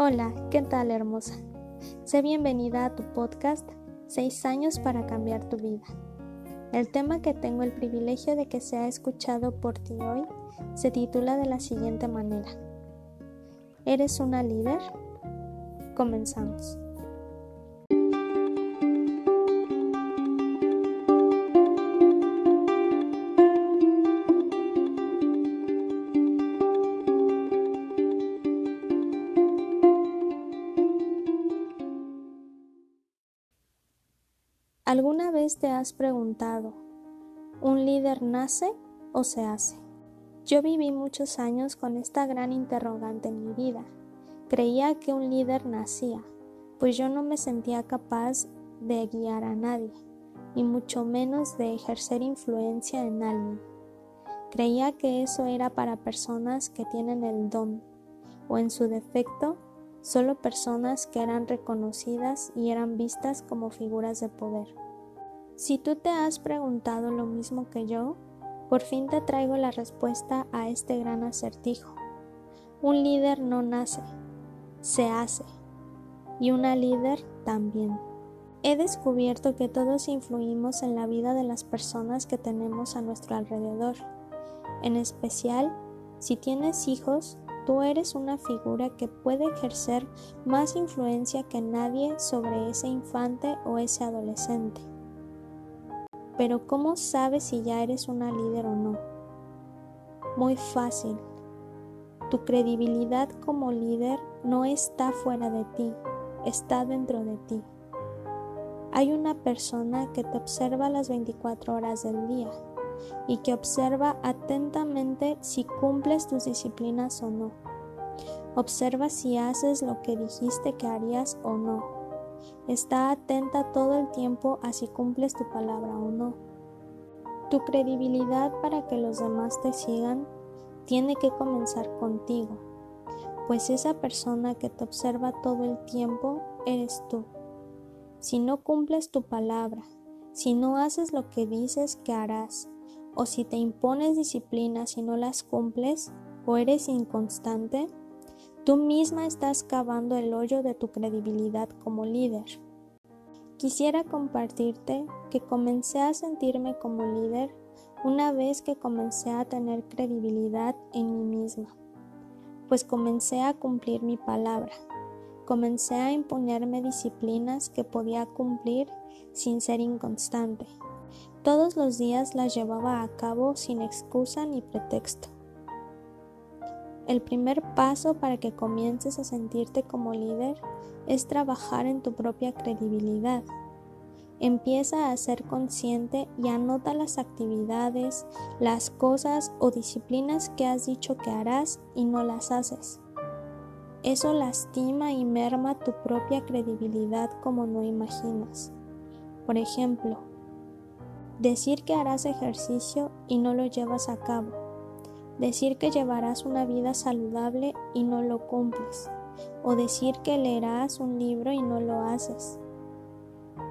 Hola, ¿qué tal hermosa? Sé bienvenida a tu podcast 6 años para cambiar tu vida. El tema que tengo el privilegio de que sea escuchado por ti hoy se titula de la siguiente manera. ¿Eres una líder? Comenzamos. ¿Alguna vez te has preguntado, ¿un líder nace o se hace? Yo viví muchos años con esta gran interrogante en mi vida. Creía que un líder nacía, pues yo no me sentía capaz de guiar a nadie, y mucho menos de ejercer influencia en alguien. Creía que eso era para personas que tienen el don, o en su defecto, solo personas que eran reconocidas y eran vistas como figuras de poder. Si tú te has preguntado lo mismo que yo, por fin te traigo la respuesta a este gran acertijo. Un líder no nace, se hace, y una líder también. He descubierto que todos influimos en la vida de las personas que tenemos a nuestro alrededor. En especial, si tienes hijos, tú eres una figura que puede ejercer más influencia que nadie sobre ese infante o ese adolescente. Pero ¿cómo sabes si ya eres una líder o no? Muy fácil. Tu credibilidad como líder no está fuera de ti, está dentro de ti. Hay una persona que te observa las 24 horas del día y que observa atentamente si cumples tus disciplinas o no. Observa si haces lo que dijiste que harías o no Está atenta todo el tiempo a si cumples tu palabra o no. Tu credibilidad para que los demás te sigan tiene que comenzar contigo, pues esa persona que te observa todo el tiempo eres tú. Si no cumples tu palabra, si no haces lo que dices que harás, o si te impones disciplinas y no las cumples, o eres inconstante, Tú misma estás cavando el hoyo de tu credibilidad como líder. Quisiera compartirte que comencé a sentirme como líder una vez que comencé a tener credibilidad en mí misma, pues comencé a cumplir mi palabra, comencé a imponerme disciplinas que podía cumplir sin ser inconstante. Todos los días las llevaba a cabo sin excusa ni pretexto. El primer paso para que comiences a sentirte como líder es trabajar en tu propia credibilidad. Empieza a ser consciente y anota las actividades, las cosas o disciplinas que has dicho que harás y no las haces. Eso lastima y merma tu propia credibilidad como no imaginas. Por ejemplo, decir que harás ejercicio y no lo llevas a cabo decir que llevarás una vida saludable y no lo cumples, o decir que leerás un libro y no lo haces.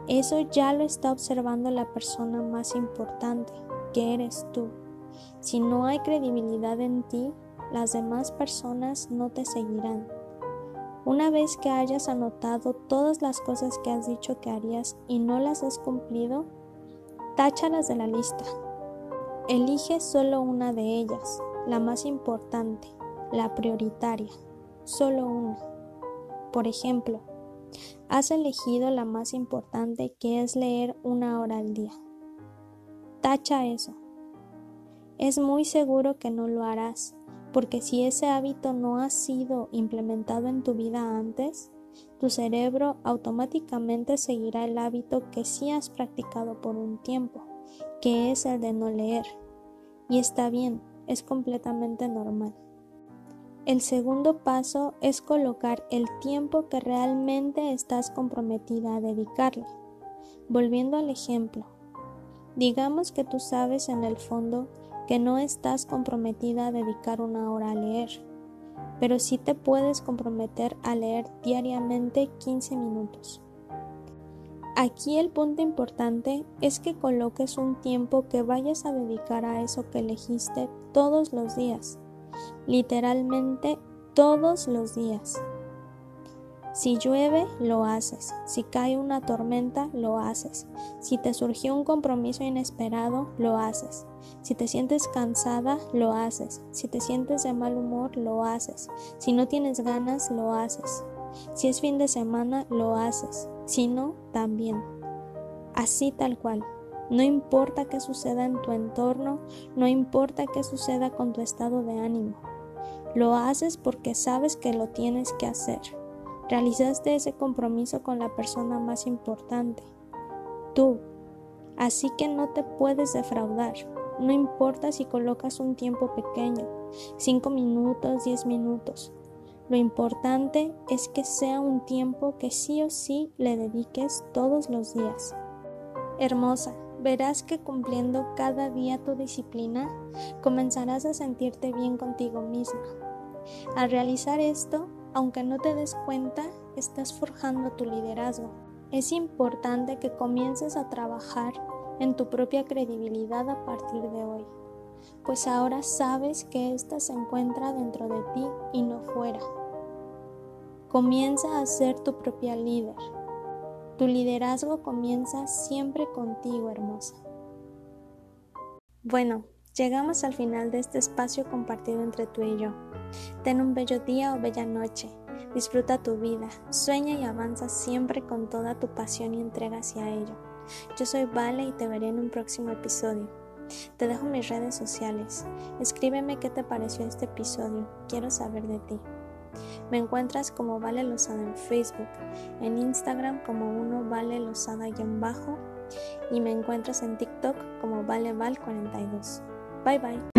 Eso ya lo está observando la persona más importante, que eres tú. Si no hay credibilidad en ti, las demás personas no te seguirán. Una vez que hayas anotado todas las cosas que has dicho que harías y no las has cumplido, táchalas de la lista. Elige solo una de ellas la más importante, la prioritaria, solo una. Por ejemplo, has elegido la más importante que es leer una hora al día. Tacha eso. Es muy seguro que no lo harás, porque si ese hábito no ha sido implementado en tu vida antes, tu cerebro automáticamente seguirá el hábito que sí has practicado por un tiempo, que es el de no leer. Y está bien, es completamente normal. El segundo paso es colocar el tiempo que realmente estás comprometida a dedicarle. Volviendo al ejemplo, digamos que tú sabes en el fondo que no estás comprometida a dedicar una hora a leer, pero sí te puedes comprometer a leer diariamente 15 minutos. Aquí el punto importante es que coloques un tiempo que vayas a dedicar a eso que elegiste todos los días, literalmente todos los días. Si llueve, lo haces. Si cae una tormenta, lo haces. Si te surgió un compromiso inesperado, lo haces. Si te sientes cansada, lo haces. Si te sientes de mal humor, lo haces. Si no tienes ganas, lo haces. Si es fin de semana, lo haces. Si no, también. Así tal cual. No importa qué suceda en tu entorno, no importa qué suceda con tu estado de ánimo. Lo haces porque sabes que lo tienes que hacer. Realizaste ese compromiso con la persona más importante, tú. Así que no te puedes defraudar. No importa si colocas un tiempo pequeño, 5 minutos, 10 minutos. Lo importante es que sea un tiempo que sí o sí le dediques todos los días. Hermosa, verás que cumpliendo cada día tu disciplina, comenzarás a sentirte bien contigo misma. Al realizar esto, aunque no te des cuenta, estás forjando tu liderazgo. Es importante que comiences a trabajar en tu propia credibilidad a partir de hoy, pues ahora sabes que ésta se encuentra dentro de ti y no fuera. Comienza a ser tu propia líder. Tu liderazgo comienza siempre contigo, hermosa. Bueno, llegamos al final de este espacio compartido entre tú y yo. Ten un bello día o bella noche. Disfruta tu vida, sueña y avanza siempre con toda tu pasión y entrega hacia ello. Yo soy Vale y te veré en un próximo episodio. Te dejo mis redes sociales. Escríbeme qué te pareció este episodio. Quiero saber de ti. Me encuentras como Vale Lozada en Facebook, en Instagram como uno Vale Lozada-bajo y me encuentras en TikTok como ValeVal42. Bye bye.